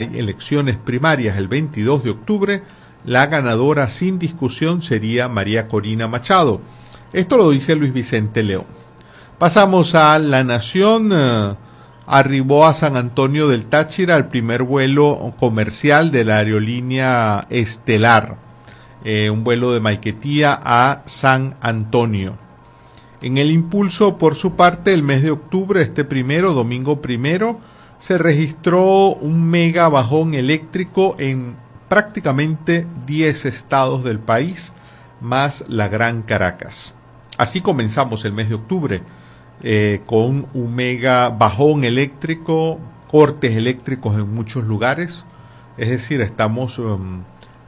elecciones primarias el 22 de octubre, la ganadora sin discusión sería María Corina Machado. Esto lo dice Luis Vicente León. Pasamos a La Nación. Eh, arribó a San Antonio del Táchira el primer vuelo comercial de la aerolínea Estelar, eh, un vuelo de Maiquetía a San Antonio. En el impulso, por su parte, el mes de octubre, este primero, domingo primero, se registró un mega bajón eléctrico en prácticamente 10 estados del país, más la Gran Caracas. Así comenzamos el mes de octubre, eh, con un mega bajón eléctrico, cortes eléctricos en muchos lugares. Es decir, estamos, um,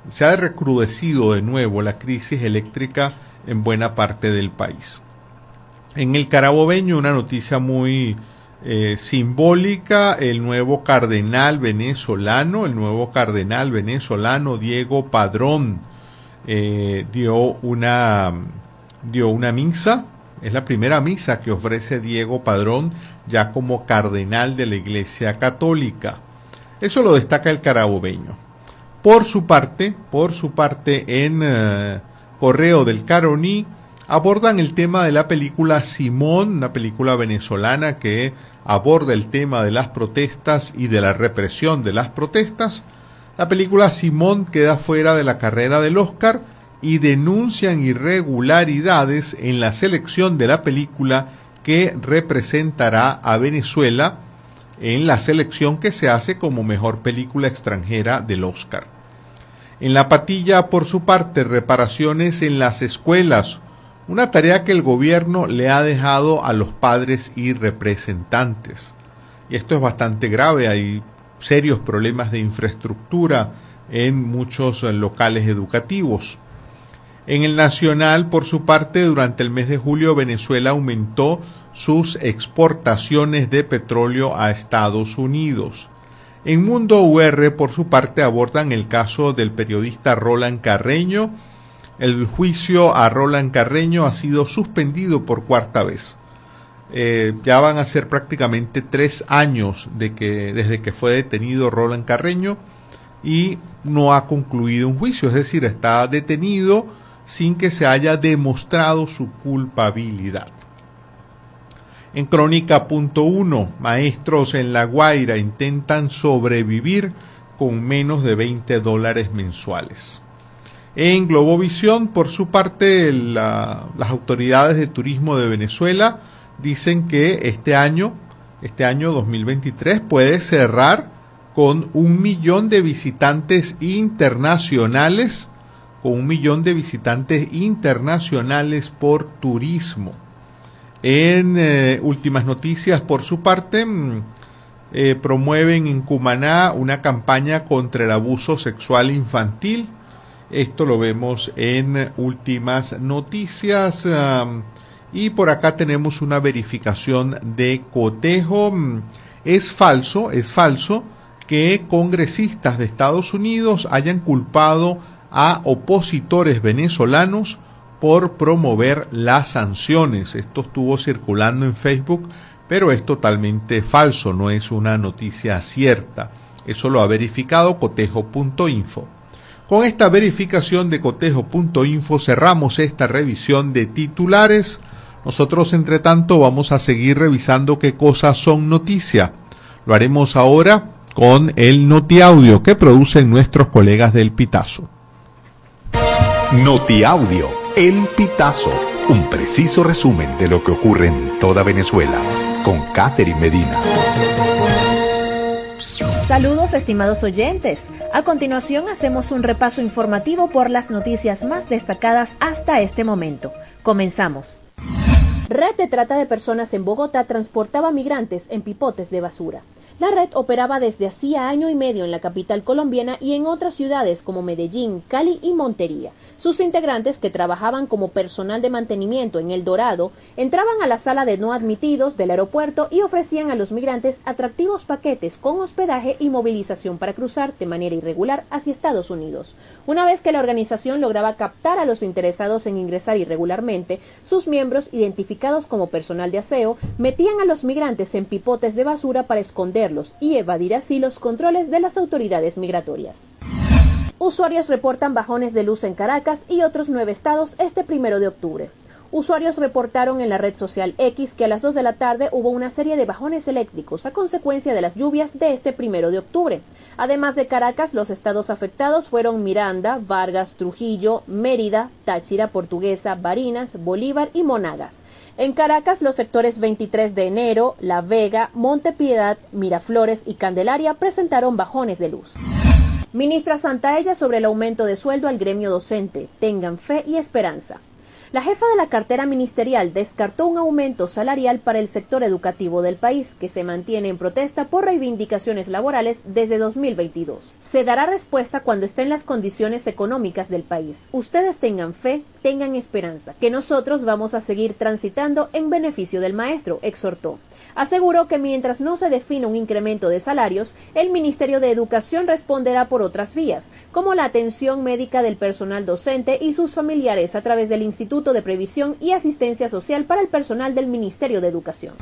se ha recrudecido de nuevo la crisis eléctrica en buena parte del país. En el Carabobeño, una noticia muy eh, simbólica, el nuevo cardenal venezolano, el nuevo cardenal venezolano Diego Padrón eh, dio una dio una misa, es la primera misa que ofrece Diego Padrón ya como cardenal de la Iglesia Católica. Eso lo destaca el carabobeño. Por su parte, por su parte en eh, Correo del Caroní abordan el tema de la película Simón, una película venezolana que aborda el tema de las protestas y de la represión de las protestas. La película Simón queda fuera de la carrera del Oscar y denuncian irregularidades en la selección de la película que representará a Venezuela en la selección que se hace como mejor película extranjera del Oscar. En la patilla, por su parte, reparaciones en las escuelas, una tarea que el gobierno le ha dejado a los padres y representantes. Y esto es bastante grave, hay serios problemas de infraestructura en muchos locales educativos. En el nacional, por su parte, durante el mes de julio Venezuela aumentó sus exportaciones de petróleo a Estados Unidos. En Mundo UR, por su parte, abordan el caso del periodista Roland Carreño. El juicio a Roland Carreño ha sido suspendido por cuarta vez. Eh, ya van a ser prácticamente tres años desde que fue detenido Roland Carreño y no ha concluido un juicio, es decir, está detenido sin que se haya demostrado su culpabilidad. En Crónica.1, maestros en La Guaira intentan sobrevivir con menos de 20 dólares mensuales. En Globovisión, por su parte, las autoridades de turismo de Venezuela dicen que este año, este año 2023, puede cerrar con un millón de visitantes internacionales con un millón de visitantes internacionales por turismo. En eh, últimas noticias, por su parte, mm, eh, promueven en Cumaná una campaña contra el abuso sexual infantil. Esto lo vemos en últimas noticias. y por acá tenemos una verificación de cotejo. Es falso, es falso que congresistas de Estados Unidos hayan culpado a opositores venezolanos por promover las sanciones. Esto estuvo circulando en Facebook, pero es totalmente falso, no es una noticia cierta. Eso lo ha verificado cotejo.info. Con esta verificación de cotejo.info cerramos esta revisión de titulares. Nosotros, entre tanto, vamos a seguir revisando qué cosas son noticia. Lo haremos ahora con el notiaudio que producen nuestros colegas del Pitazo. Notiaudio, El Pitazo, un preciso resumen de lo que ocurre en toda Venezuela, con Catherine Medina. Saludos estimados oyentes. A continuación hacemos un repaso informativo por las noticias más destacadas hasta este momento. Comenzamos. Red de trata de personas en Bogotá transportaba migrantes en pipotes de basura. La red operaba desde hacía año y medio en la capital colombiana y en otras ciudades como Medellín, Cali y Montería. Sus integrantes, que trabajaban como personal de mantenimiento en El Dorado, entraban a la sala de no admitidos del aeropuerto y ofrecían a los migrantes atractivos paquetes con hospedaje y movilización para cruzar de manera irregular hacia Estados Unidos. Una vez que la organización lograba captar a los interesados en ingresar irregularmente, sus miembros, identificados como personal de aseo, metían a los migrantes en pipotes de basura para esconder protegerlos y evadir así los controles de las autoridades migratorias. Usuarios reportan bajones de luz en Caracas y otros nueve estados este primero de octubre. Usuarios reportaron en la red social X que a las 2 de la tarde hubo una serie de bajones eléctricos a consecuencia de las lluvias de este primero de octubre. Además de Caracas, los estados afectados fueron Miranda, Vargas, Trujillo, Mérida, Táchira, Portuguesa, Barinas, Bolívar y Monagas. En Caracas, los sectores 23 de enero, La Vega, Montepiedad, Miraflores y Candelaria presentaron bajones de luz. Ministra Santaella sobre el aumento de sueldo al gremio docente. Tengan fe y esperanza. La jefa de la cartera ministerial descartó un aumento salarial para el sector educativo del país, que se mantiene en protesta por reivindicaciones laborales desde 2022. Se dará respuesta cuando estén las condiciones económicas del país. Ustedes tengan fe, tengan esperanza, que nosotros vamos a seguir transitando en beneficio del maestro, exhortó aseguró que mientras no se define un incremento de salarios, el Ministerio de Educación responderá por otras vías, como la atención médica del personal docente y sus familiares a través del Instituto de Previsión y Asistencia Social para el personal del Ministerio de Educación.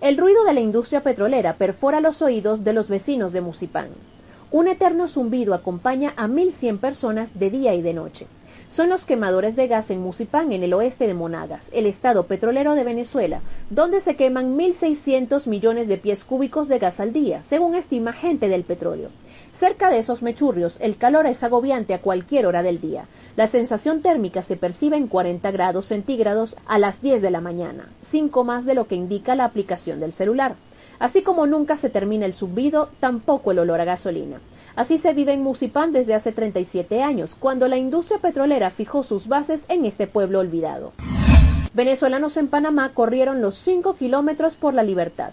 El ruido de la industria petrolera perfora los oídos de los vecinos de Musipán. Un eterno zumbido acompaña a 1.100 personas de día y de noche son los quemadores de gas en Musipán, en el oeste de Monagas, el estado petrolero de Venezuela, donde se queman 1.600 millones de pies cúbicos de gas al día, según estima gente del petróleo. Cerca de esos mechurrios, el calor es agobiante a cualquier hora del día. La sensación térmica se percibe en 40 grados centígrados a las 10 de la mañana, cinco más de lo que indica la aplicación del celular. Así como nunca se termina el zumbido, tampoco el olor a gasolina. Así se vive en Musipán desde hace 37 años, cuando la industria petrolera fijó sus bases en este pueblo olvidado. Venezolanos en Panamá corrieron los 5 kilómetros por la libertad.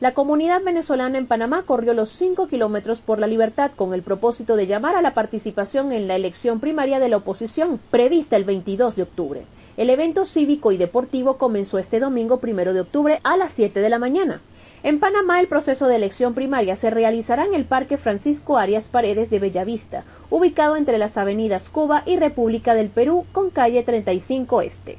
La comunidad venezolana en Panamá corrió los 5 kilómetros por la libertad con el propósito de llamar a la participación en la elección primaria de la oposición, prevista el 22 de octubre. El evento cívico y deportivo comenzó este domingo primero de octubre a las 7 de la mañana. En Panamá, el proceso de elección primaria se realizará en el Parque Francisco Arias Paredes de Bellavista, ubicado entre las avenidas Cuba y República del Perú, con calle 35 Este.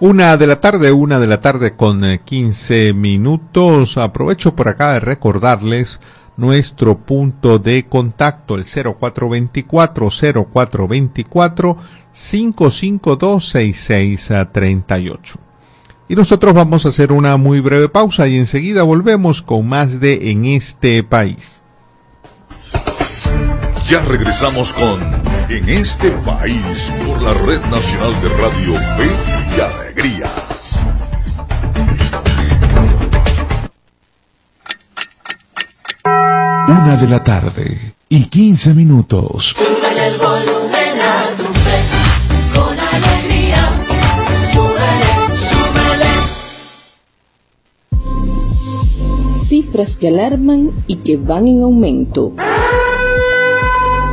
Una de la tarde, una de la tarde con 15 eh, minutos. Aprovecho por acá de recordarles nuestro punto de contacto, el 0424 0424 552 6638. Y nosotros vamos a hacer una muy breve pausa y enseguida volvemos con más de En este país. Ya regresamos con En este país por la Red Nacional de Radio P y Alegría. Una de la tarde y quince minutos. el volumen a tu con alegría. cifras que alarman y que van en aumento.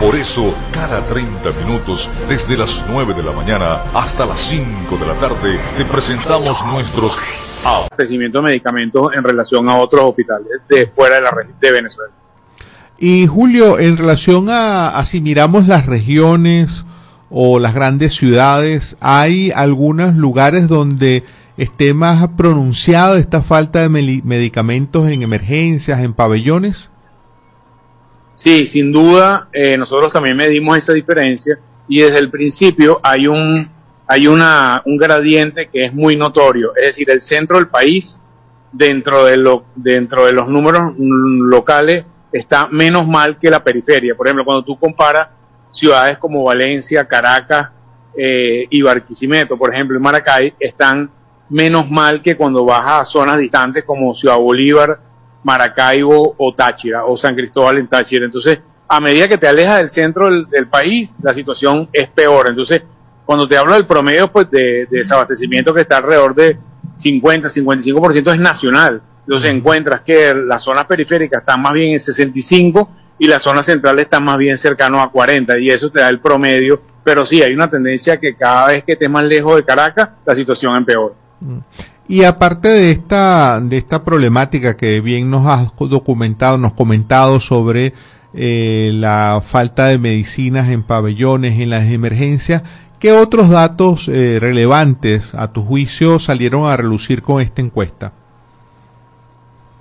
Por eso, cada 30 minutos, desde las 9 de la mañana hasta las 5 de la tarde, te presentamos nuestros abastecimiento de medicamentos en relación a otros hospitales de fuera de la región de Venezuela. Y Julio, en relación a, a si miramos las regiones o las grandes ciudades, hay algunos lugares donde esté más pronunciada esta falta de medicamentos en emergencias, en pabellones? Sí, sin duda, eh, nosotros también medimos esa diferencia y desde el principio hay un hay una, un gradiente que es muy notorio, es decir, el centro del país dentro de lo, dentro de los números locales está menos mal que la periferia. Por ejemplo, cuando tú comparas ciudades como Valencia, Caracas eh, y Barquisimeto, por ejemplo, en Maracay, están menos mal que cuando vas a zonas distantes como Ciudad Bolívar, Maracaibo o Táchira o San Cristóbal en Táchira. Entonces, a medida que te alejas del centro del, país, la situación es peor. Entonces, cuando te hablo del promedio pues, de, desabastecimiento que está alrededor de 50, 55% es nacional. Entonces encuentras que las zonas periféricas están más bien en 65 y las zonas centrales están más bien cercanos a 40 y eso te da el promedio. Pero sí, hay una tendencia que cada vez que estés más lejos de Caracas, la situación empeora. Mm. Y aparte de esta, de esta problemática que bien nos has documentado, nos comentado sobre eh, la falta de medicinas en pabellones, en las emergencias, ¿qué otros datos eh, relevantes a tu juicio salieron a relucir con esta encuesta?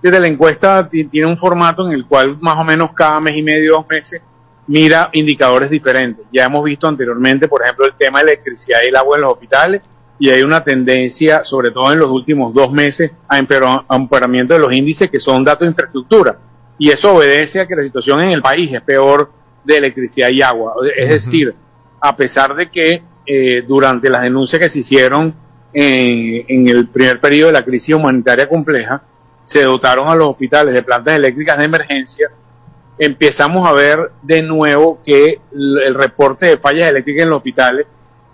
Desde la encuesta tiene un formato en el cual más o menos cada mes y medio, dos meses, mira indicadores diferentes. Ya hemos visto anteriormente, por ejemplo, el tema de electricidad y el agua en los hospitales, y hay una tendencia, sobre todo en los últimos dos meses, a empeoramiento de los índices que son datos de infraestructura. Y eso obedece a que la situación en el país es peor de electricidad y agua. Es decir, a pesar de que eh, durante las denuncias que se hicieron en, en el primer periodo de la crisis humanitaria compleja, se dotaron a los hospitales de plantas eléctricas de emergencia, empezamos a ver de nuevo que el reporte de fallas eléctricas en los hospitales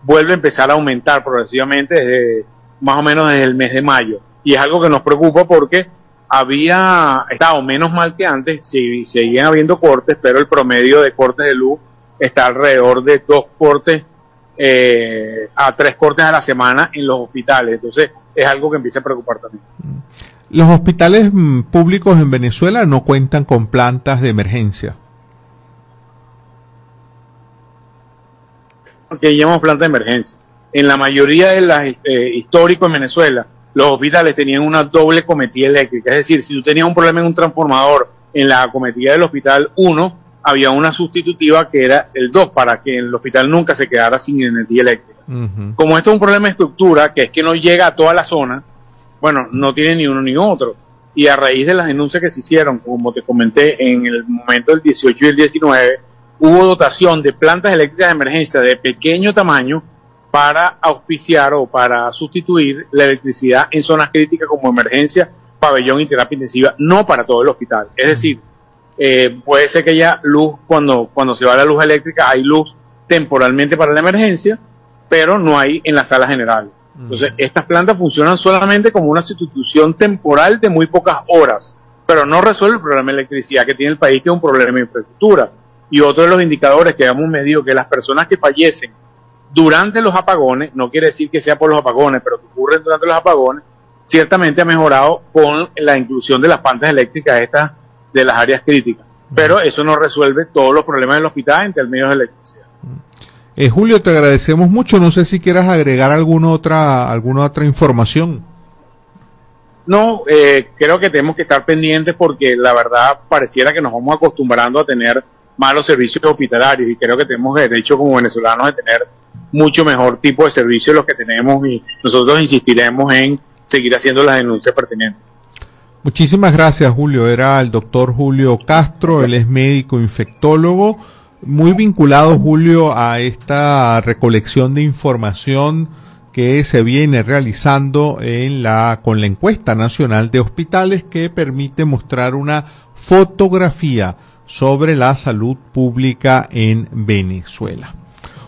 vuelve a empezar a aumentar progresivamente desde más o menos desde el mes de mayo. Y es algo que nos preocupa porque había estado menos mal que antes, sí, seguían habiendo cortes, pero el promedio de cortes de luz está alrededor de dos cortes eh, a tres cortes a la semana en los hospitales. Entonces es algo que empieza a preocupar también. Los hospitales mm, públicos en Venezuela no cuentan con plantas de emergencia. Que llamamos planta de emergencia. En la mayoría de las eh, históricos en Venezuela, los hospitales tenían una doble cometida eléctrica. Es decir, si tú tenías un problema en un transformador en la cometida del hospital 1, había una sustitutiva que era el 2 para que el hospital nunca se quedara sin energía eléctrica. Como esto es un problema de estructura, que es que no llega a toda la zona, bueno, no tiene ni uno ni otro. Y a raíz de las denuncias que se hicieron, como te comenté, en el momento del 18 y el 19, hubo dotación de plantas eléctricas de emergencia de pequeño tamaño para auspiciar o para sustituir la electricidad en zonas críticas como emergencia, pabellón y terapia intensiva, no para todo el hospital. Es decir, eh, puede ser que haya luz cuando, cuando se va la luz eléctrica, hay luz temporalmente para la emergencia, pero no hay en la sala general. Entonces, estas plantas funcionan solamente como una sustitución temporal de muy pocas horas, pero no resuelve el problema de electricidad que tiene el país, que es un problema de infraestructura. Y otro de los indicadores que hemos medido que las personas que fallecen durante los apagones, no quiere decir que sea por los apagones, pero que ocurren durante los apagones, ciertamente ha mejorado con la inclusión de las plantas eléctricas estas de las áreas críticas. Pero eso no resuelve todos los problemas del hospital en términos de electricidad. Eh, Julio, te agradecemos mucho. No sé si quieras agregar alguna otra, alguna otra información. No, eh, creo que tenemos que estar pendientes porque la verdad pareciera que nos vamos acostumbrando a tener malos servicios hospitalarios y creo que tenemos derecho como venezolanos de tener mucho mejor tipo de servicios los que tenemos y nosotros insistiremos en seguir haciendo las denuncias pertinentes. Muchísimas gracias Julio, era el doctor Julio Castro, él es médico infectólogo, muy vinculado Julio a esta recolección de información que se viene realizando en la con la encuesta nacional de hospitales que permite mostrar una fotografía sobre la salud pública en Venezuela.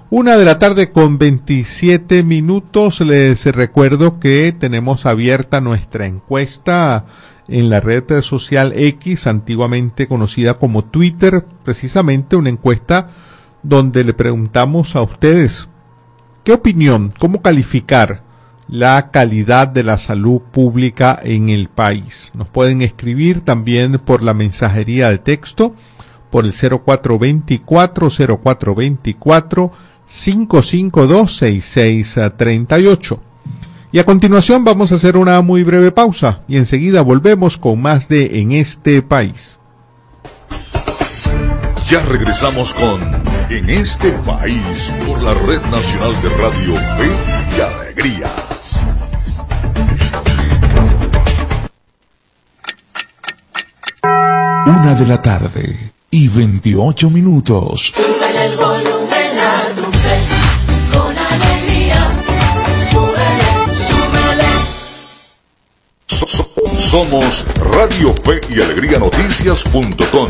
Una de la tarde con 27 minutos. Les recuerdo que tenemos abierta nuestra encuesta en la red social X, antiguamente conocida como Twitter, precisamente una encuesta donde le preguntamos a ustedes qué opinión, cómo calificar la calidad de la salud pública en el país. Nos pueden escribir también por la mensajería de texto por el 0424 0424 552 6638. Y a continuación vamos a hacer una muy breve pausa y enseguida volvemos con más de En este país. Ya regresamos con En este país por la Red Nacional de Radio y Alegría. Una de la tarde y 28 minutos. Súbele el volumen a tu fe, con alegría. Súbele, súbele. So- so- somos Radio Fe y Alegría Noticias.com.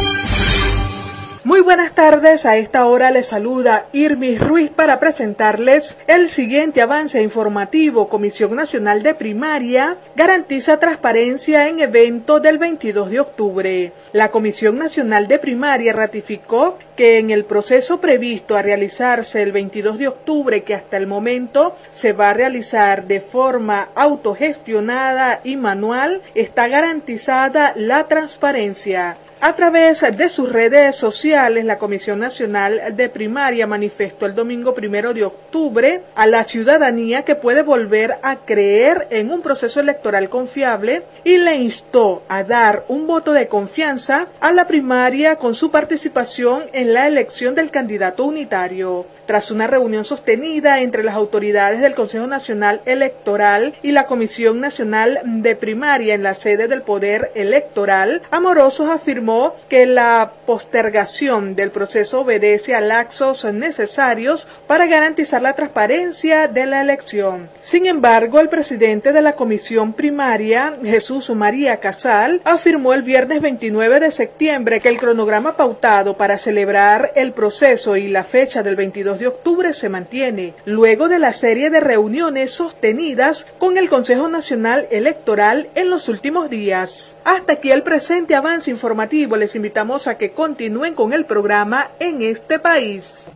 Muy buenas tardes, a esta hora les saluda Irmis Ruiz para presentarles el siguiente avance informativo. Comisión Nacional de Primaria garantiza transparencia en evento del 22 de octubre. La Comisión Nacional de Primaria ratificó que en el proceso previsto a realizarse el 22 de octubre, que hasta el momento se va a realizar de forma autogestionada y manual, está garantizada la transparencia. A través de sus redes sociales, la Comisión Nacional de Primaria manifestó el domingo primero de octubre a la ciudadanía que puede volver a creer en un proceso electoral confiable y le instó a dar un voto de confianza a la primaria con su participación en la elección del candidato unitario. Tras una reunión sostenida entre las autoridades del Consejo Nacional Electoral y la Comisión Nacional de Primaria en la sede del Poder Electoral, Amorosos afirmó que la postergación del proceso obedece a laxos necesarios para garantizar la transparencia de la elección. Sin embargo, el presidente de la Comisión Primaria, Jesús María Casal, afirmó el viernes 29 de septiembre que el cronograma pautado para celebrar el proceso y la fecha del 22 de octubre se mantiene, luego de la serie de reuniones sostenidas con el Consejo Nacional Electoral en los últimos días. Hasta aquí el presente avance informativo. Les invitamos a que continúen con el programa en este país.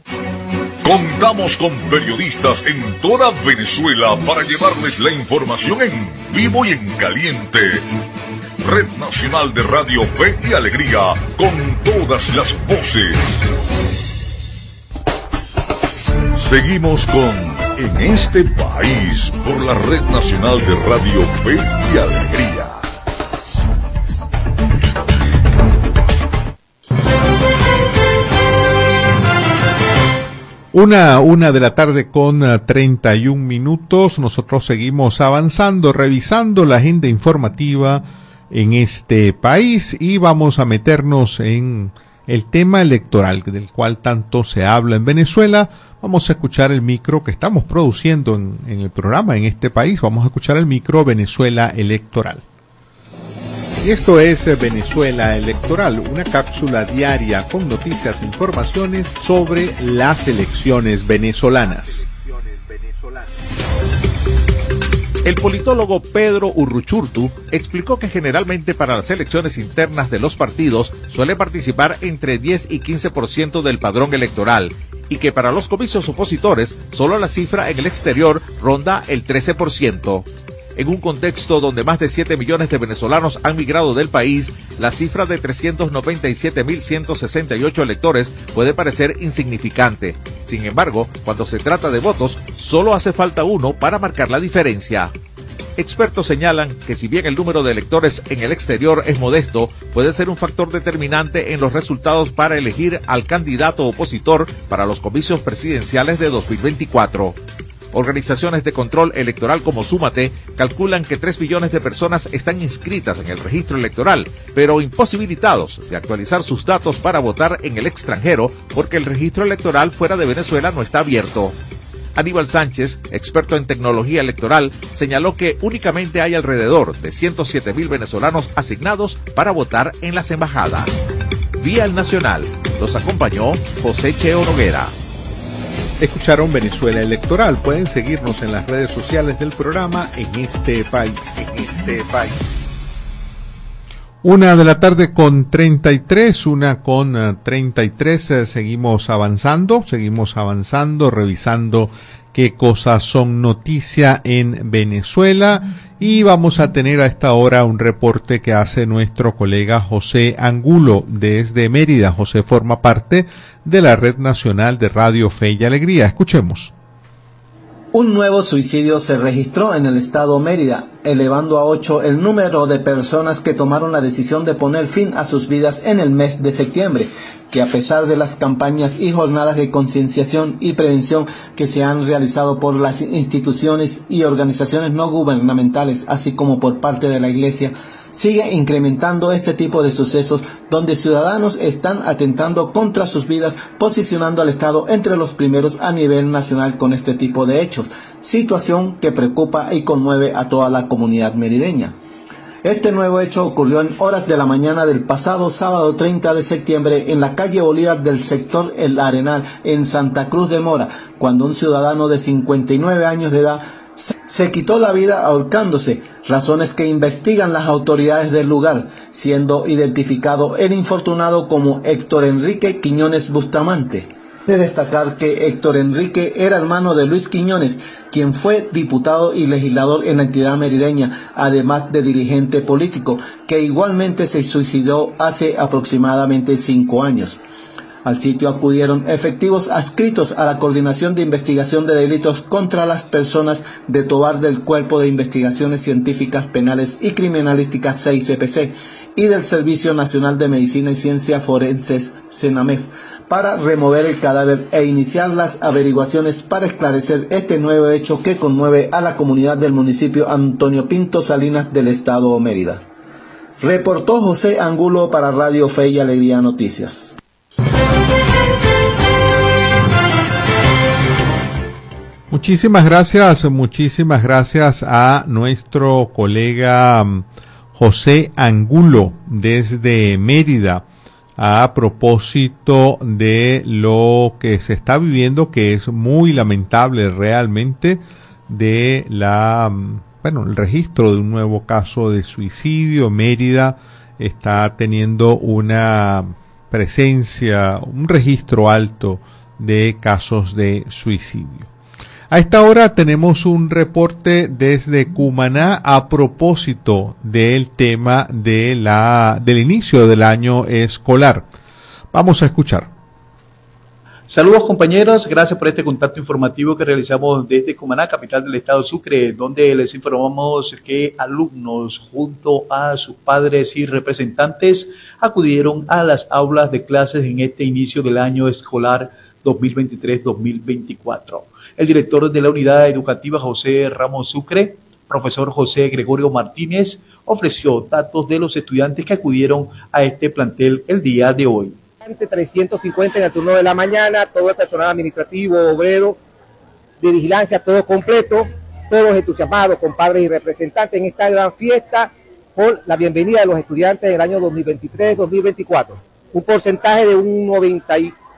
Contamos con periodistas en toda Venezuela para llevarles la información en vivo y en caliente. Red Nacional de Radio Fe y Alegría, con todas las voces. Seguimos con En este país por la Red Nacional de Radio Fe y Alegría. Una, una de la tarde con eh, 31 minutos. Nosotros seguimos avanzando, revisando la agenda informativa en este país y vamos a meternos en el tema electoral del cual tanto se habla en Venezuela. Vamos a escuchar el micro que estamos produciendo en, el programa en este país. Vamos a escuchar el micro Venezuela Electoral. Y esto es Venezuela Electoral, una cápsula diaria con noticias e informaciones sobre las elecciones venezolanas. El politólogo Pedro Urruchurtu explicó que generalmente para las elecciones internas de los partidos suele participar entre 10 y 15% del padrón electoral y que para los comicios opositores solo la cifra en el exterior ronda el 13%. En un contexto donde más de 7 millones de venezolanos han migrado del país, la cifra de 397.168 electores puede parecer insignificante. Sin embargo, cuando se trata de votos, solo hace falta uno para marcar la diferencia. Expertos señalan que si bien el número de electores en el exterior es modesto, puede ser un factor determinante en los resultados para elegir al candidato opositor para los comicios presidenciales de 2024. Organizaciones de control electoral como Súmate calculan que 3 millones de personas están inscritas en el registro electoral, pero imposibilitados de actualizar sus datos para votar en el extranjero porque el registro electoral fuera de Venezuela no está abierto. Aníbal Sánchez, experto en tecnología electoral, señaló que únicamente hay alrededor de 107 mil venezolanos asignados para votar en las embajadas. Vía el Nacional, los acompañó José Cheo Noguera. Escucharon Venezuela Electoral. Pueden seguirnos en las redes sociales del programa en este país. Este país. Una de la tarde con 33, una con uh, 33. Eh, seguimos avanzando, seguimos avanzando, revisando qué cosas son noticia en Venezuela y vamos a tener a esta hora un reporte que hace nuestro colega José Angulo desde Mérida. José forma parte de la Red Nacional de Radio Fe y Alegría. Escuchemos. Un nuevo suicidio se registró en el estado Mérida, elevando a ocho el número de personas que tomaron la decisión de poner fin a sus vidas en el mes de septiembre, que a pesar de las campañas y jornadas de concienciación y prevención que se han realizado por las instituciones y organizaciones no gubernamentales, así como por parte de la Iglesia, sigue incrementando este tipo de sucesos donde ciudadanos están atentando contra sus vidas, posicionando al Estado entre los primeros a nivel nacional con este tipo de hechos, situación que preocupa y conmueve a toda la comunidad merideña. Este nuevo hecho ocurrió en horas de la mañana del pasado sábado 30 de septiembre en la calle Bolívar del sector El Arenal, en Santa Cruz de Mora, cuando un ciudadano de 59 años de edad se quitó la vida ahorcándose, razones que investigan las autoridades del lugar, siendo identificado el infortunado como Héctor Enrique Quiñones Bustamante. De destacar que Héctor Enrique era hermano de Luis Quiñones, quien fue diputado y legislador en la entidad merideña, además de dirigente político, que igualmente se suicidó hace aproximadamente cinco años. Al sitio acudieron efectivos adscritos a la Coordinación de Investigación de Delitos contra las Personas de Tobar del Cuerpo de Investigaciones Científicas Penales y Criminalísticas 6CPC y del Servicio Nacional de Medicina y Ciencia Forenses CENAMEF para remover el cadáver e iniciar las averiguaciones para esclarecer este nuevo hecho que conmueve a la comunidad del municipio Antonio Pinto Salinas del estado Mérida. Reportó José Angulo para Radio Fe y Alegría Noticias. Muchísimas gracias, muchísimas gracias a nuestro colega mm, José Angulo desde Mérida a propósito de lo que se está viviendo, que es muy lamentable realmente, de la, mm, bueno, el registro de un nuevo caso de suicidio. Mérida está teniendo una presencia, un registro alto de casos de suicidio. A esta hora tenemos un reporte desde Cumaná a propósito del tema de la, del inicio del año escolar. Vamos a escuchar. Saludos compañeros, gracias por este contacto informativo que realizamos desde Cumaná, capital del estado Sucre, donde les informamos que alumnos junto a sus padres y representantes acudieron a las aulas de clases en este inicio del año escolar 2023-2024. El director de la unidad educativa José Ramos Sucre, profesor José Gregorio Martínez, ofreció datos de los estudiantes que acudieron a este plantel el día de hoy. 350 en el turno de la mañana, todo el personal administrativo, obrero, de vigilancia, todo completo, todos entusiasmados con padres y representantes en esta gran fiesta por la bienvenida de los estudiantes del año 2023-2024. Un porcentaje de un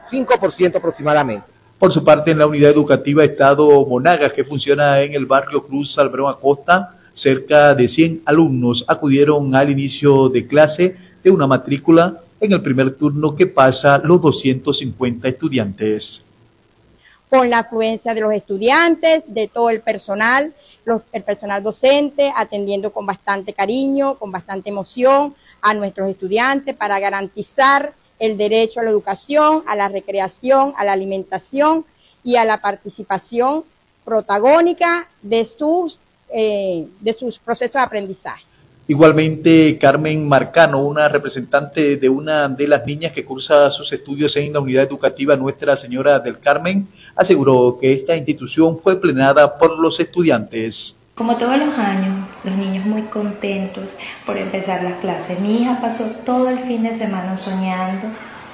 95% aproximadamente. Por su parte, en la unidad educativa Estado Monagas, que funciona en el barrio Cruz Alberón Acosta, cerca de 100 alumnos acudieron al inicio de clase de una matrícula en el primer turno que pasa los 250 estudiantes. Con la afluencia de los estudiantes, de todo el personal, los, el personal docente, atendiendo con bastante cariño, con bastante emoción a nuestros estudiantes para garantizar el derecho a la educación, a la recreación, a la alimentación y a la participación protagónica de sus, eh, de sus procesos de aprendizaje. Igualmente, Carmen Marcano, una representante de una de las niñas que cursa sus estudios en la unidad educativa Nuestra Señora del Carmen, aseguró que esta institución fue plenada por los estudiantes. Como todos los años, los niños muy contentos por empezar las clases. Mi hija pasó todo el fin de semana soñando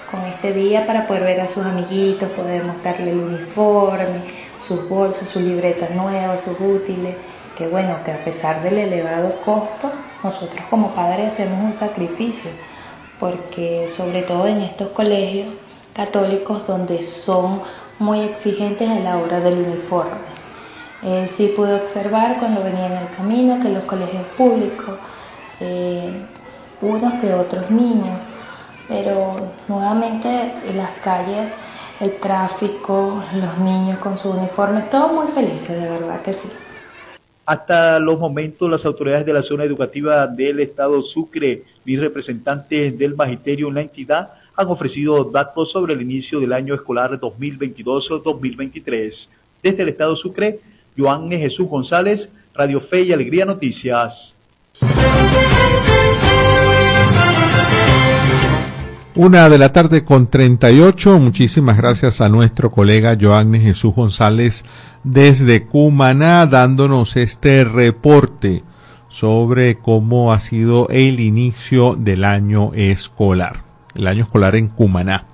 con este día para poder ver a sus amiguitos, poder mostrarle el uniforme, sus bolsos, sus libretas nuevas, sus útiles que bueno, que a pesar del elevado costo, nosotros como padres hacemos un sacrificio, porque sobre todo en estos colegios católicos donde son muy exigentes a la hora del uniforme. Eh, sí pude observar cuando venía en el camino que los colegios públicos, eh, unos que otros niños, pero nuevamente en las calles, el tráfico, los niños con sus uniformes, todos muy felices, de verdad que sí. Hasta los momentos, las autoridades de la zona educativa del Estado Sucre y representantes del magisterio en la entidad han ofrecido datos sobre el inicio del año escolar 2022-2023. Desde el Estado Sucre, Joan Jesús González, Radio Fe y Alegría Noticias. Una de la tarde con 38. Muchísimas gracias a nuestro colega Joanne Jesús González desde Cumaná dándonos este reporte sobre cómo ha sido el inicio del año escolar. El año escolar en Cumaná.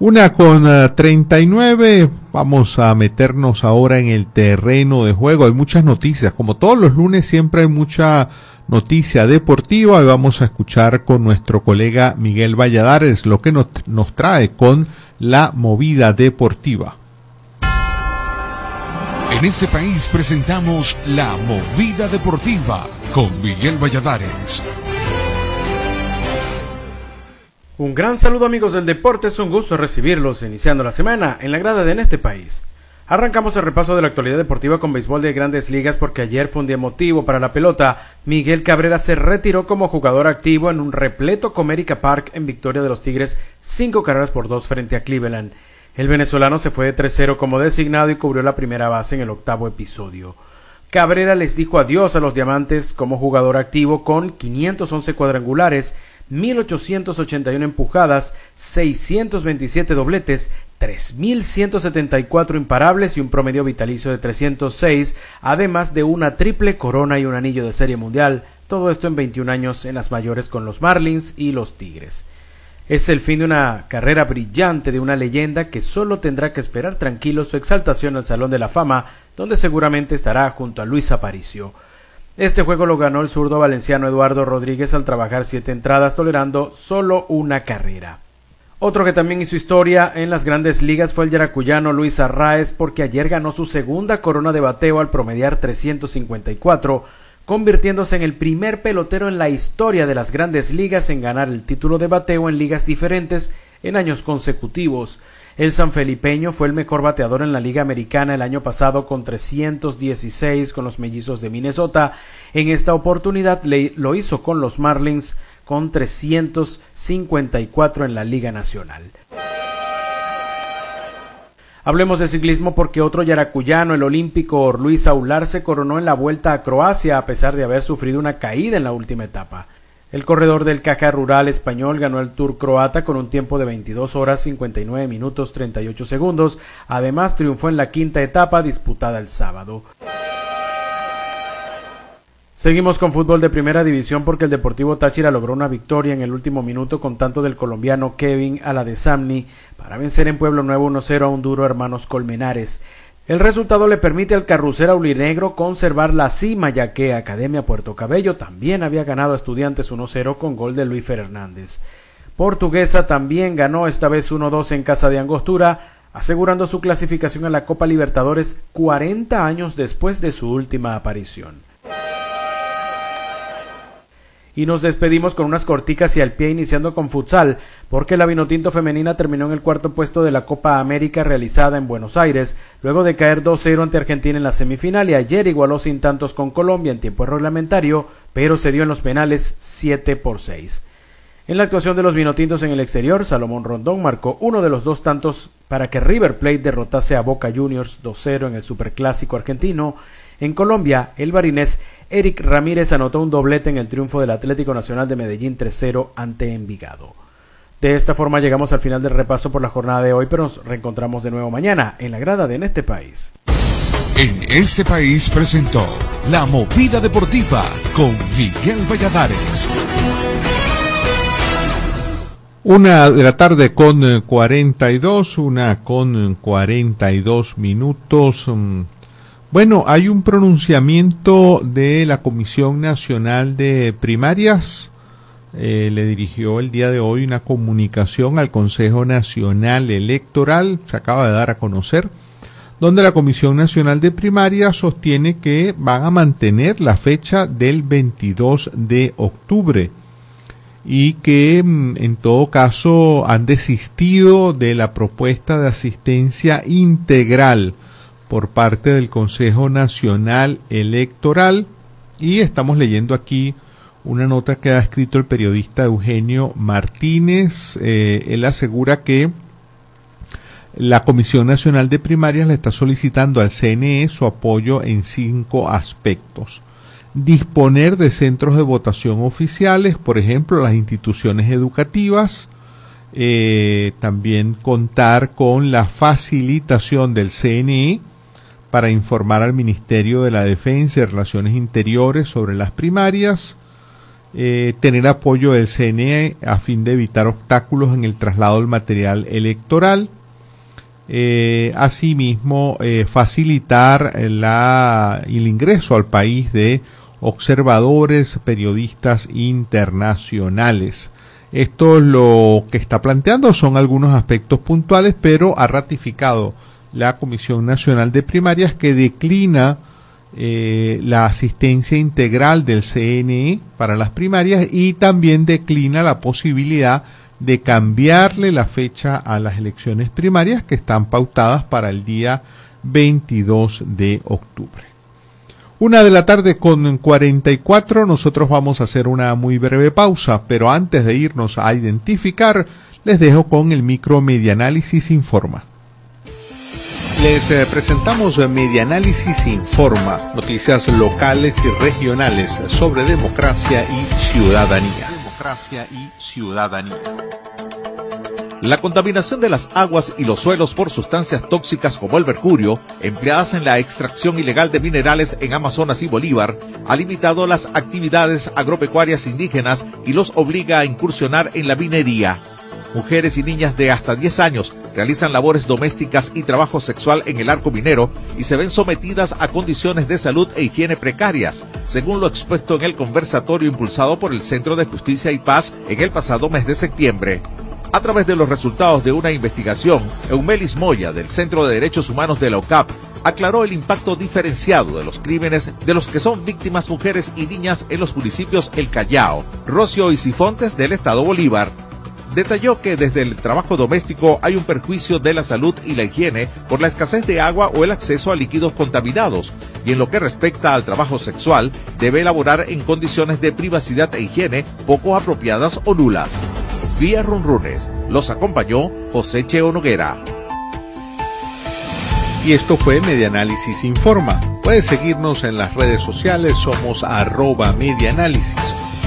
Una con 39. Eh, Vamos a meternos ahora en el terreno de juego. Hay muchas noticias. Como todos los lunes siempre hay mucha noticia deportiva y vamos a escuchar con nuestro colega Miguel Valladares lo que nos, nos trae con la movida deportiva. En este país presentamos la movida deportiva con Miguel Valladares. Un gran saludo amigos del deporte, es un gusto recibirlos iniciando la semana en la grada de En este país. Arrancamos el repaso de la actualidad deportiva con béisbol de grandes ligas porque ayer fue un día emotivo para la pelota. Miguel Cabrera se retiró como jugador activo en un repleto Comerica Park en victoria de los Tigres, cinco carreras por dos frente a Cleveland. El venezolano se fue de 3-0 como designado y cubrió la primera base en el octavo episodio. Cabrera les dijo adiós a los Diamantes como jugador activo con 511 cuadrangulares, 1881 empujadas, 627 dobletes, 3.174 imparables y un promedio vitalicio de 306, además de una triple corona y un anillo de serie mundial, todo esto en 21 años en las mayores con los Marlins y los Tigres. Es el fin de una carrera brillante de una leyenda que solo tendrá que esperar tranquilo su exaltación al Salón de la Fama, donde seguramente estará junto a Luis Aparicio. Este juego lo ganó el zurdo valenciano Eduardo Rodríguez al trabajar siete entradas, tolerando solo una carrera. Otro que también hizo historia en las grandes ligas fue el yaracuyano Luis Arraez porque ayer ganó su segunda corona de bateo al promediar 354, convirtiéndose en el primer pelotero en la historia de las grandes ligas en ganar el título de bateo en ligas diferentes en años consecutivos. El sanfelipeño fue el mejor bateador en la Liga Americana el año pasado con 316 con los mellizos de Minnesota. En esta oportunidad lo hizo con los Marlins con 354 en la Liga Nacional. Hablemos de ciclismo porque otro yaracuyano, el olímpico Luis Aular, se coronó en la vuelta a Croacia a pesar de haber sufrido una caída en la última etapa. El corredor del Caja Rural español ganó el Tour croata con un tiempo de 22 horas 59 minutos 38 segundos. Además, triunfó en la quinta etapa disputada el sábado. Seguimos con fútbol de primera división porque el Deportivo Táchira logró una victoria en el último minuto con tanto del colombiano Kevin a la de Samni para vencer en Pueblo Nuevo 1-0 a un duro hermanos Colmenares. El resultado le permite al carrusel aulinegro conservar la cima ya que Academia Puerto Cabello también había ganado a Estudiantes 1-0 con gol de Luis Fernández. Portuguesa también ganó esta vez 1-2 en casa de Angostura, asegurando su clasificación a la Copa Libertadores 40 años después de su última aparición. Y nos despedimos con unas corticas y al pie iniciando con futsal, porque la Vinotinto femenina terminó en el cuarto puesto de la Copa América realizada en Buenos Aires, luego de caer 2-0 ante Argentina en la semifinal y ayer igualó sin tantos con Colombia en tiempo reglamentario, pero se dio en los penales 7 por 6. En la actuación de los vinotintos en el exterior, Salomón Rondón marcó uno de los dos tantos para que River Plate derrotase a Boca Juniors 2-0 en el Superclásico argentino en Colombia, el barinés Eric Ramírez anotó un doblete en el triunfo del Atlético Nacional de Medellín 3-0 ante Envigado. De esta forma llegamos al final del repaso por la jornada de hoy, pero nos reencontramos de nuevo mañana en la grada de En este país. En este país presentó La Movida Deportiva con Miguel Valladares. Una de la tarde con 42, eh, una con 42 minutos. Bueno, hay un pronunciamiento de la Comisión Nacional de Primarias. Eh, le dirigió el día de hoy una comunicación al Consejo Nacional Electoral, se acaba de dar a conocer, donde la Comisión Nacional de Primaria sostiene que van a mantener la fecha del 22 de octubre y que mm, en todo caso han desistido de la propuesta de asistencia integral por parte del Consejo Nacional Electoral y estamos leyendo aquí una nota que ha escrito el periodista Eugenio Martínez. Eh, él asegura que la Comisión Nacional de Primarias le está solicitando al CNE su apoyo en cinco aspectos. Disponer de centros de votación oficiales, por ejemplo, las instituciones educativas. Eh, también contar con la facilitación del CNE para informar al Ministerio de la Defensa y Relaciones Interiores sobre las primarias eh, tener apoyo del CNE a fin de evitar obstáculos en el traslado del material electoral. Eh, asimismo, eh, facilitar el ingreso al país de observadores, periodistas internacionales. Esto es lo que está planteando, son algunos aspectos puntuales, pero ha ratificado la Comisión Nacional de Primarias que declina eh, la asistencia integral del CNE para las primarias y también declina la posibilidad de cambiarle la fecha a las elecciones primarias que están pautadas para el día 22 de octubre. Una de la tarde con 44, nosotros vamos a hacer una muy breve pausa, pero antes de irnos a identificar, les dejo con el micro Medianálisis Informa. Les eh, presentamos Medianálisis Informa, noticias locales y regionales sobre democracia y ciudadanía. Democracia y ciudadanía. La contaminación de las aguas y los suelos por sustancias tóxicas como el mercurio, empleadas en la extracción ilegal de minerales en Amazonas y Bolívar, ha limitado las actividades agropecuarias indígenas y los obliga a incursionar en la minería. Mujeres y niñas de hasta 10 años realizan labores domésticas y trabajo sexual en el arco minero y se ven sometidas a condiciones de salud e higiene precarias, según lo expuesto en el conversatorio impulsado por el Centro de Justicia y Paz en el pasado mes de septiembre. A través de los resultados de una investigación, Eumelis Moya, del Centro de Derechos Humanos de la OCAP, aclaró el impacto diferenciado de los crímenes de los que son víctimas mujeres y niñas en los municipios El Callao, Rocio y Sifontes del Estado Bolívar, detalló que desde el trabajo doméstico hay un perjuicio de la salud y la higiene por la escasez de agua o el acceso a líquidos contaminados, y en lo que respecta al trabajo sexual, debe elaborar en condiciones de privacidad e higiene poco apropiadas o nulas. Vía Runrunes, los acompañó José Cheo Noguera. Y esto fue Medianálisis Informa. Puedes seguirnos en las redes sociales, somos arroba medianálisis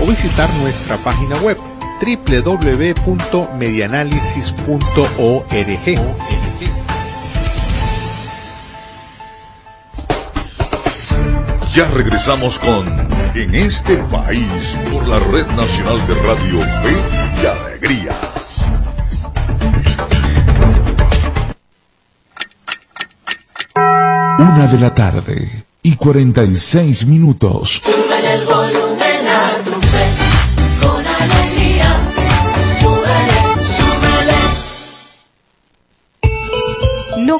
o visitar nuestra página web www.medianálisis.org. Ya regresamos con En este país por la Red Nacional de Radio Fe y Alegría. Una de la tarde y 46 minutos.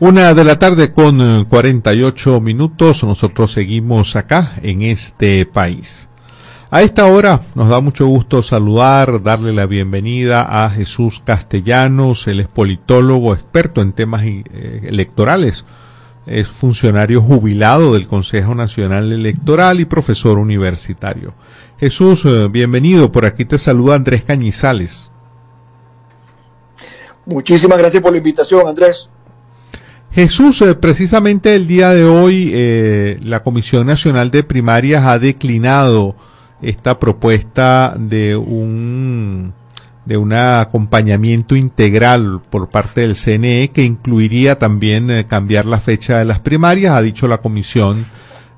Una de la tarde con 48 minutos, nosotros seguimos acá en este país. A esta hora nos da mucho gusto saludar, darle la bienvenida a Jesús Castellanos, él es politólogo, experto en temas eh, electorales, es funcionario jubilado del Consejo Nacional Electoral y profesor universitario. Jesús, eh, bienvenido, por aquí te saluda Andrés Cañizales. Muchísimas gracias por la invitación, Andrés. Jesús, eh, precisamente el día de hoy la Comisión Nacional de Primarias ha declinado esta propuesta de un de un acompañamiento integral por parte del CNE que incluiría también eh, cambiar la fecha de las primarias. Ha dicho la Comisión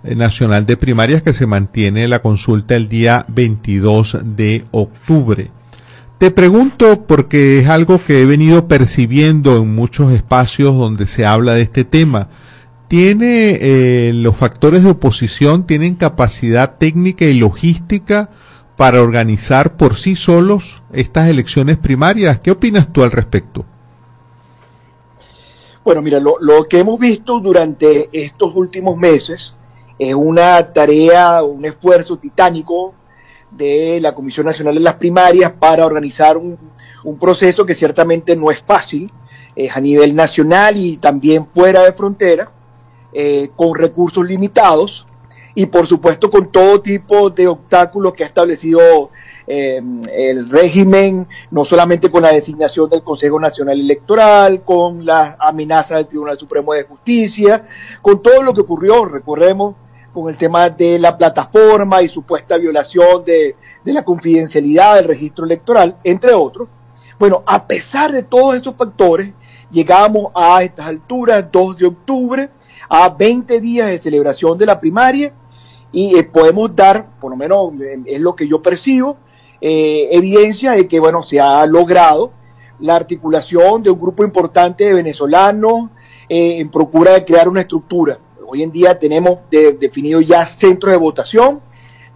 eh, Nacional de Primarias que se mantiene la consulta el día 22 de octubre. Te pregunto porque es algo que he venido percibiendo en muchos espacios donde se habla de este tema tiene eh, los factores de oposición tienen capacidad técnica y logística para organizar por sí solos estas elecciones primarias. ¿Qué opinas tú al respecto? Bueno, mira, lo, que hemos visto durante estos últimos meses es una tarea, un esfuerzo titánico de la Comisión Nacional de las Primarias para organizar un, un proceso que ciertamente no es fácil, es a nivel nacional y también fuera de frontera, eh, con recursos limitados y por supuesto con todo tipo de obstáculos que ha establecido eh, el régimen, no solamente con la designación del Consejo Nacional Electoral, con las amenazas del Tribunal Supremo de Justicia, con todo lo que ocurrió, recordemos, con el tema de la plataforma y supuesta violación de, la confidencialidad del registro electoral, entre otros. Bueno, a pesar de todos estos factores, llegamos a estas alturas, 2 de octubre, a 20 días de celebración de la primaria y eh, podemos dar, por lo menos eh, es lo que yo percibo, eh, evidencia de que bueno se ha logrado la articulación de un grupo importante de venezolanos en procura de crear una estructura. Hoy en día tenemos definido ya centros de votación,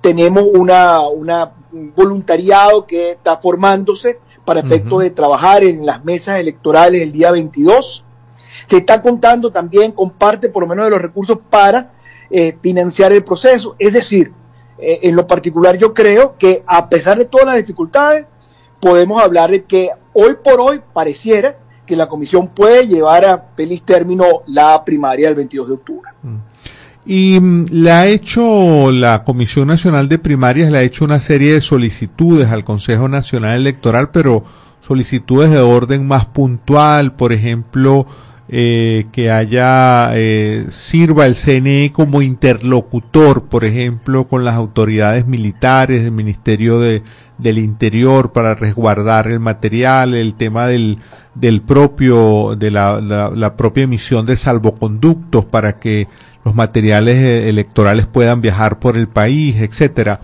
tenemos una, una, un voluntariado que está formándose para efecto de trabajar en las mesas electorales el día 22 se está contando también con parte por lo menos de los recursos para eh, financiar el proceso. Es decir, eh, en lo particular yo creo que a pesar de todas las dificultades, podemos hablar de que hoy por hoy pareciera que la comisión puede llevar a feliz término la primaria del 22 de octubre. Mm. Y mm, le ha hecho la Comisión Nacional de Primarias, le ha hecho una serie de solicitudes al Consejo Nacional Electoral, pero solicitudes de orden más puntual, por ejemplo, eh, que haya eh, sirva el CNE como interlocutor, por ejemplo, con las autoridades militares del Ministerio de, del Interior para resguardar el material, el tema del, del propio, de la, la, propia emisión de salvoconductos para que los materiales eh, electorales puedan viajar por el país, etcétera.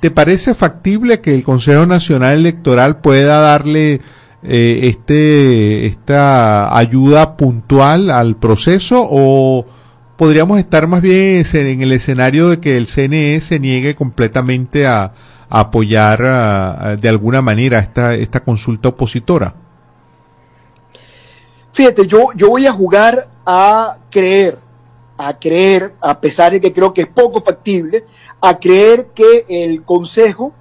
¿Te parece factible que el Consejo Nacional Electoral pueda darle eh, este, esta ayuda puntual al proceso o podríamos estar más bien en el escenario de que el CNE se niegue completamente a, apoyar de alguna manera esta, esta consulta opositora? Fíjate, yo, yo voy a jugar a creer, a creer, a pesar de que creo que es poco factible, a creer que el Consejo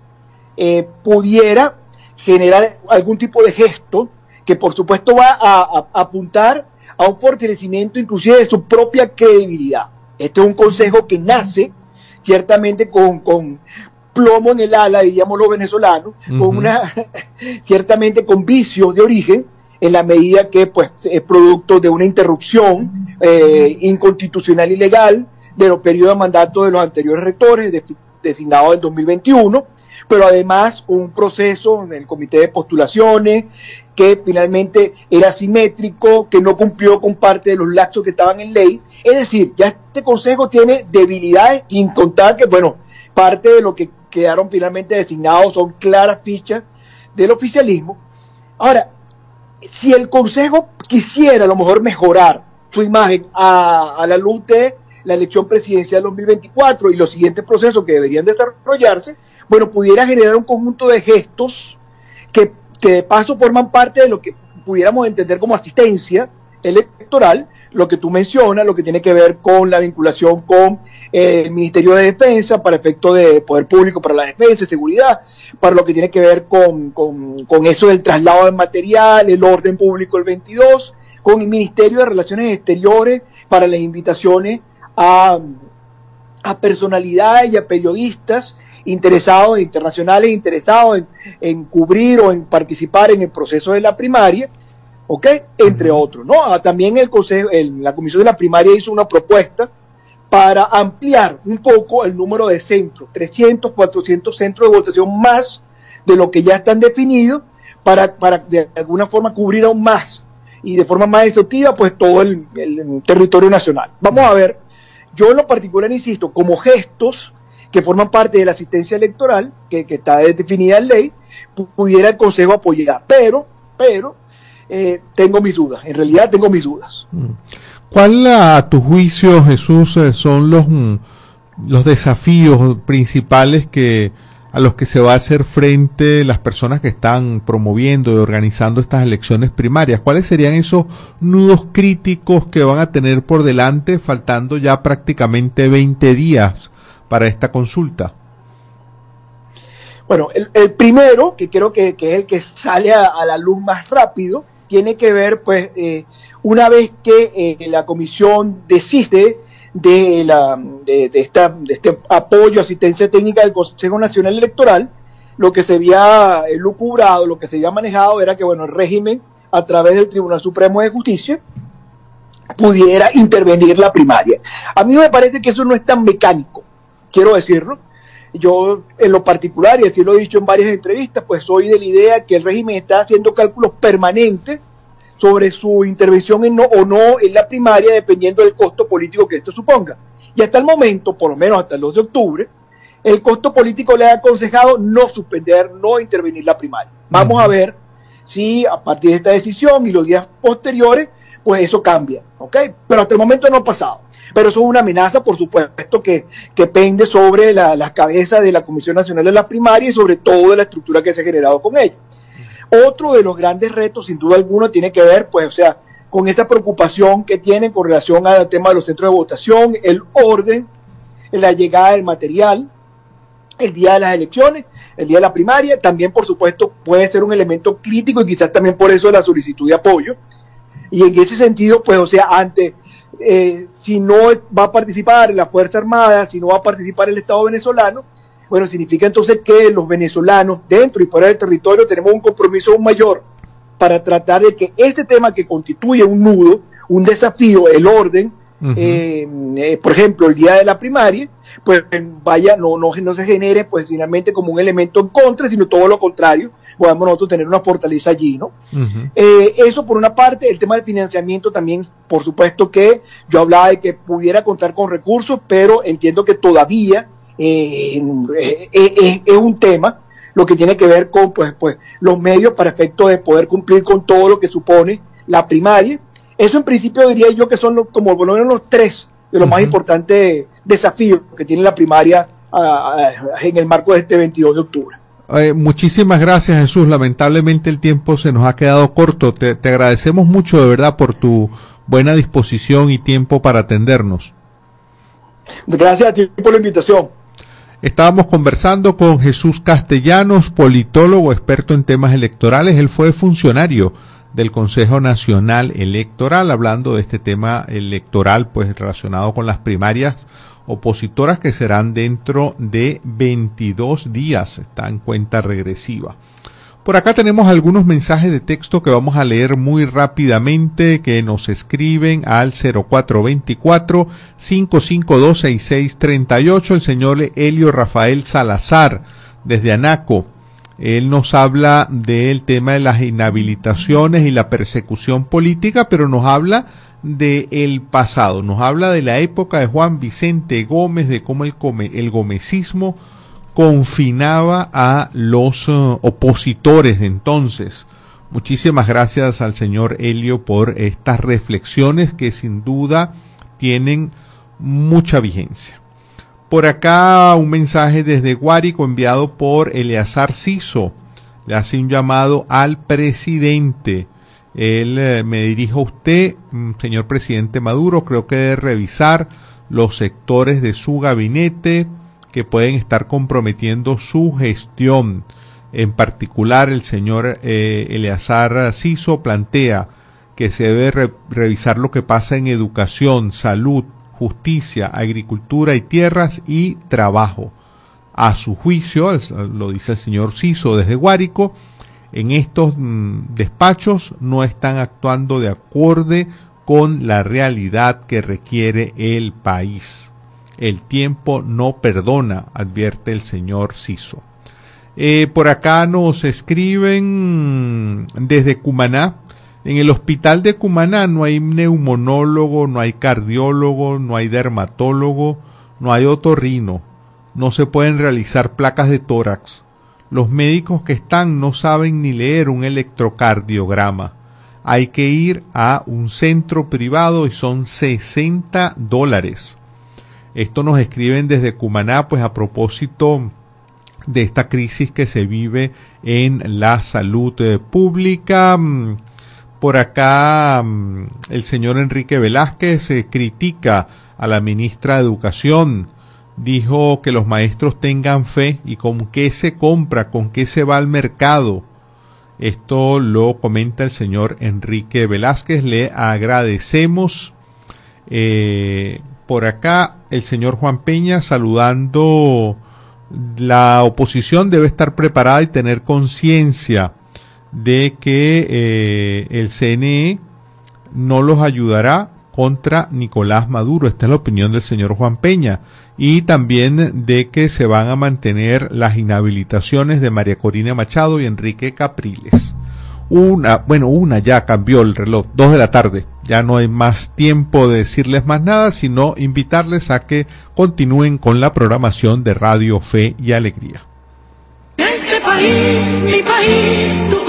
eh, pudiera generar algún tipo de gesto que por supuesto va a, apuntar a un fortalecimiento inclusive de su propia credibilidad. Este es un consejo que nace ciertamente con, con plomo en el ala, diríamos los venezolanos, con una, ciertamente con vicios de origen, en la medida que pues es producto de una interrupción eh, inconstitucional y legal de los periodos de mandato de los anteriores rectores designados en 2021 pero además un proceso en el comité de postulaciones que finalmente era simétrico, que no cumplió con parte de los lazos que estaban en ley. Es decir, ya este consejo tiene debilidades, sin contar que, bueno, parte de lo que quedaron finalmente designados son claras fichas del oficialismo. Ahora, si el consejo quisiera a lo mejor mejorar su imagen a, la luz de la elección presidencial 2024 y los siguientes procesos que deberían desarrollarse, bueno, pudiera generar un conjunto de gestos que, de paso forman parte de lo que pudiéramos entender como asistencia electoral lo que tú mencionas, lo que tiene que ver con la vinculación con eh, el Ministerio de Defensa para efecto de poder público para la defensa y seguridad, para lo que tiene que ver con, con, con eso del traslado de material, el orden público el 22, con el Ministerio de Relaciones Exteriores para las invitaciones a, a personalidades y a periodistas interesados, internacionales interesados en, en cubrir o en participar en el proceso de la primaria, ¿ok? Entre otros, ¿no? Ah, También el consejo, el- la comisión de la primaria hizo una propuesta para ampliar un poco el número de centros, 300, 400 centros de votación más de lo que ya están definidos para, para de alguna forma cubrir aún más y de forma más exhaustiva pues todo el, el territorio nacional. Vamos a ver, yo en lo particular insisto, como gestos que forman parte de la asistencia electoral, que, que está definida en ley, pu- pudiera el Consejo apoyar, pero, pero, eh, tengo mis dudas, en realidad tengo mis dudas. ¿Cuál a tu juicio, Jesús, eh, son los, mm, los desafíos principales que a los que se va a hacer frente las personas que están promoviendo y organizando estas elecciones primarias? ¿Cuáles serían esos nudos críticos que van a tener por delante, faltando ya prácticamente 20 días para esta consulta? Bueno, el, el primero, que creo que, que es el que sale a, a la luz más rápido, tiene que ver, pues, eh, una vez que eh, la comisión decide de, la, de, de esta, de este apoyo, asistencia técnica del Consejo Nacional Electoral, lo que se había eh, lucubrado, lo que se había manejado era que, bueno, el régimen, a través del Tribunal Supremo de Justicia, pudiera intervenir la primaria. A mí me parece que eso no es tan mecánico, quiero decirlo. Yo, en lo particular, y así lo he dicho en varias entrevistas, pues soy de la idea que el régimen está haciendo cálculos permanentes sobre su intervención en no, o no en la primaria, dependiendo del costo político que esto suponga. Y hasta el momento, por lo menos hasta el 2 de octubre, el costo político le ha aconsejado no suspender, no intervenir la primaria. Vamos a ver si a partir de esta decisión y los días posteriores, pues eso cambia, ¿ok? Pero hasta el momento no ha pasado. Pero eso es una amenaza, por supuesto, que, que pende sobre la, las cabezas de la Comisión Nacional de las Primarias y sobre todo de la estructura que se ha generado con ello. Otro de los grandes retos, sin duda alguna, tiene que ver, pues, o sea, con esa preocupación que tienen con relación al tema de los centros de votación, el orden, la llegada del material, el día de las elecciones, el día de la primaria, también por supuesto puede ser un elemento crítico y quizás también por eso la solicitud de apoyo. Y en ese sentido, pues, o sea, ante, eh, si no va a participar la Fuerza Armada, si no va a participar el Estado venezolano, bueno, significa entonces que los venezolanos dentro y fuera del territorio tenemos un compromiso aún mayor para tratar de que ese tema que constituye un nudo, un desafío, el orden, eh, eh, por ejemplo, el día de la primaria, pues vaya, no, no, no se genere pues finalmente como un elemento en contra, sino todo lo contrario, podamos nosotros tener una fortaleza allí, ¿no? Eh, eso por una parte, el tema del financiamiento también, por supuesto que yo hablaba de que pudiera contar con recursos, pero entiendo que todavía eh, eh, es un tema lo que tiene que ver con pues, pues, los medios para efecto de poder cumplir con todo lo que supone la primaria. Eso en principio diría yo que son los, como por lo menos los tres de los más importantes desafíos que tiene la primaria ah, ah, en el marco de este 22 de octubre. Eh, muchísimas gracias Jesús. Lamentablemente el tiempo se nos ha quedado corto. Te, te agradecemos mucho de verdad por tu buena disposición y tiempo para atendernos. Gracias a ti por la invitación. Estábamos conversando con Jesús Castellanos, politólogo experto en temas electorales. Él fue funcionario del Consejo Nacional Electoral, hablando de este tema electoral, pues relacionado con las primarias opositoras que serán dentro de 22 días. Está en cuenta regresiva. Por acá tenemos algunos mensajes de texto que vamos a leer muy rápidamente que nos escriben al 0424-552-6638 el señor Helio Rafael Salazar desde Anaco. Él nos habla del tema de las inhabilitaciones y la persecución política, pero nos habla de el pasado, nos habla de la época de Juan Vicente Gómez, de cómo el, come, el gomecismo confinaba a los uh, opositores de entonces. Muchísimas gracias al señor Helio por estas reflexiones que sin duda tienen mucha vigencia. Por acá un mensaje desde Guárico enviado por Eleazar Ciso. Le hace un llamado al presidente. Él eh, me dirijo a usted, mm, señor presidente Maduro, creo que debe revisar los sectores de su gabinete que pueden estar comprometiendo su gestión. En particular, el señor eh, Eleazar Ciso plantea que se debe re- revisar lo que pasa en educación, salud, justicia, agricultura y tierras y trabajo. A su juicio, lo dice el señor Ciso desde Guárico, en estos mm, despachos no están actuando de acorde con la realidad que requiere el país. El tiempo no perdona, advierte el señor Ciso. Eh, por acá nos escriben desde Cumaná. En el hospital de Cumaná no hay neumonólogo, no hay cardiólogo, no hay dermatólogo, no hay otorrino. No se pueden realizar placas de tórax. Los médicos que están no saben ni leer un electrocardiograma. Hay que ir a un centro privado y son 60 dólares. Esto nos escriben desde Cumaná, pues a propósito de esta crisis que se vive en la salud eh, pública. Mm, Por acá mm, el señor Enrique Velázquez eh, critica a la ministra de Educación. Dijo que los maestros tengan fe y con qué se compra, con qué se va al mercado. Esto lo comenta el señor Enrique Velázquez. Le agradecemos. Eh, por acá el señor Juan Peña saludando. La oposición debe estar preparada y tener conciencia de que eh, el CNE no los ayudará contra Nicolás Maduro. Esta es la opinión del señor Juan Peña. Y también de que se van a mantener las inhabilitaciones de María Corina Machado y Enrique Capriles. Una, bueno, una ya cambió el reloj, dos de la tarde. Ya no hay más tiempo de decirles más nada, sino invitarles a que continúen con la programación de Radio Fe y Alegría. Este país, mi país, tu.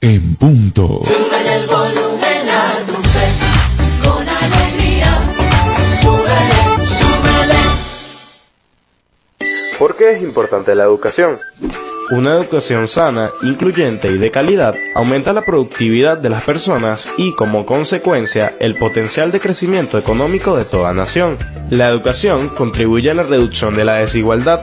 en punto. Súbele el volumen a tu fe, con alegría. Súbele, súbele. ¿Por qué es importante la educación? Una educación sana, incluyente y de calidad aumenta la productividad de las personas y, como consecuencia, el potencial de crecimiento económico de toda nación. La educación contribuye a la reducción de la desigualdad,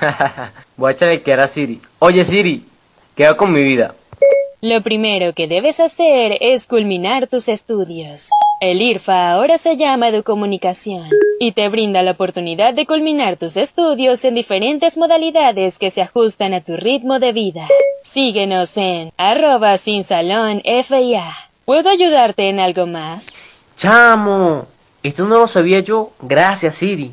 Voy a echarle que era Siri. Oye Siri, ¿qué hago con mi vida? Lo primero que debes hacer es culminar tus estudios. El IRFA ahora se llama Educomunicación y te brinda la oportunidad de culminar tus estudios en diferentes modalidades que se ajustan a tu ritmo de vida. Síguenos en arroba sin salón FIA. ¿Puedo ayudarte en algo más? Chamo, esto no lo sabía yo. Gracias Siri.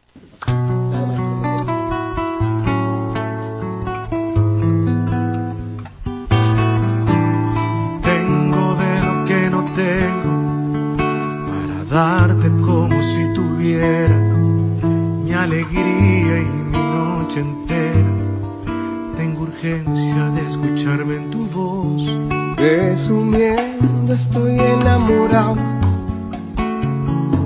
En tu voz. Resumiendo, estoy enamorado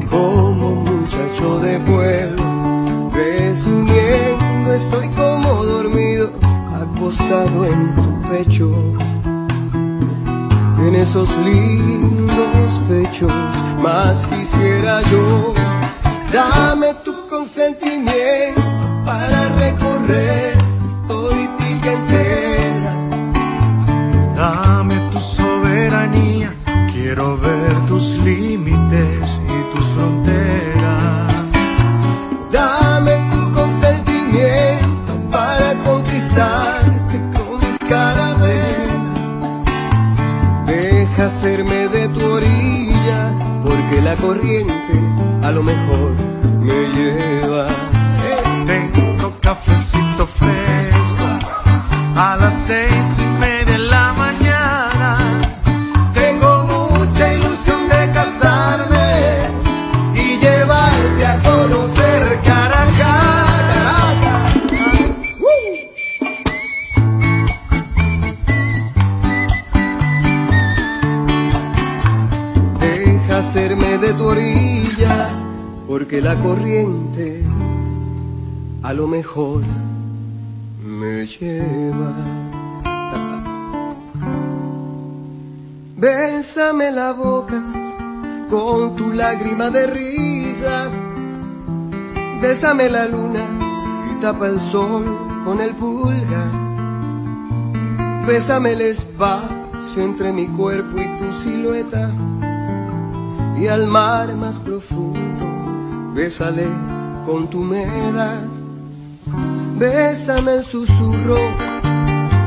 como un muchacho de pueblo. Resumiendo, estoy como dormido, acostado en tu pecho. En esos lindos pechos, más quisiera yo. Dame tu consentimiento para recorrer toditilla entera. Ver tus límites y tus fronteras. Dame tu consentimiento para conquistarte con mis carabelas. Deja hacerme de tu orilla, porque la corriente a lo mejor me lleva. Tengo cafecito fresco a las seis lo mejor me lleva. Bésame la boca con tu lágrima de risa. Bésame la luna y tapa el sol con el pulgar. Bésame el espacio entre mi cuerpo y tu silueta. Y al mar más profundo, bésale con tu humedad. Bésame el susurro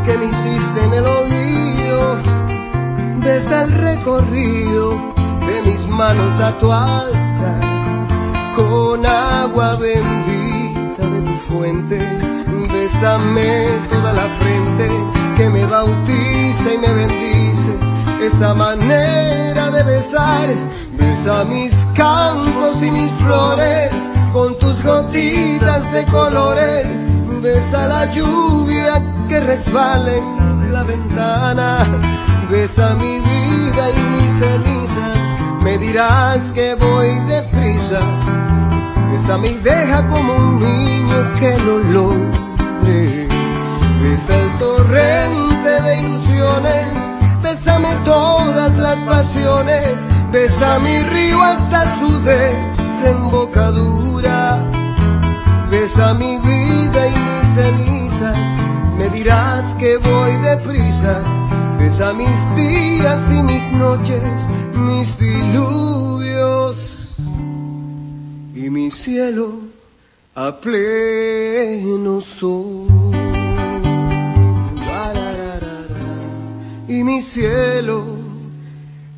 que me hiciste en el oído. Besa el recorrido de mis manos a tu altar. Con agua bendita de tu fuente, bésame toda la frente que me bautiza y me bendice. Esa manera de besar, besa mis campos y mis flores, con tus gotitas de colores. Besa la lluvia que resbala en la ventana. Besa mi vida y mis cenizas. Me dirás que voy deprisa. Besa mi deja como un niño que lo logre. Besa el torrente de ilusiones. Bésame todas las pasiones. Besa mi río hasta su desembocadura. Besa mi vida y Me dirás que voy deprisa. Besa mis días y mis noches, mis diluvios y mi cielo a pleno sol. Y mi cielo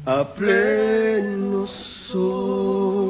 a pleno sol.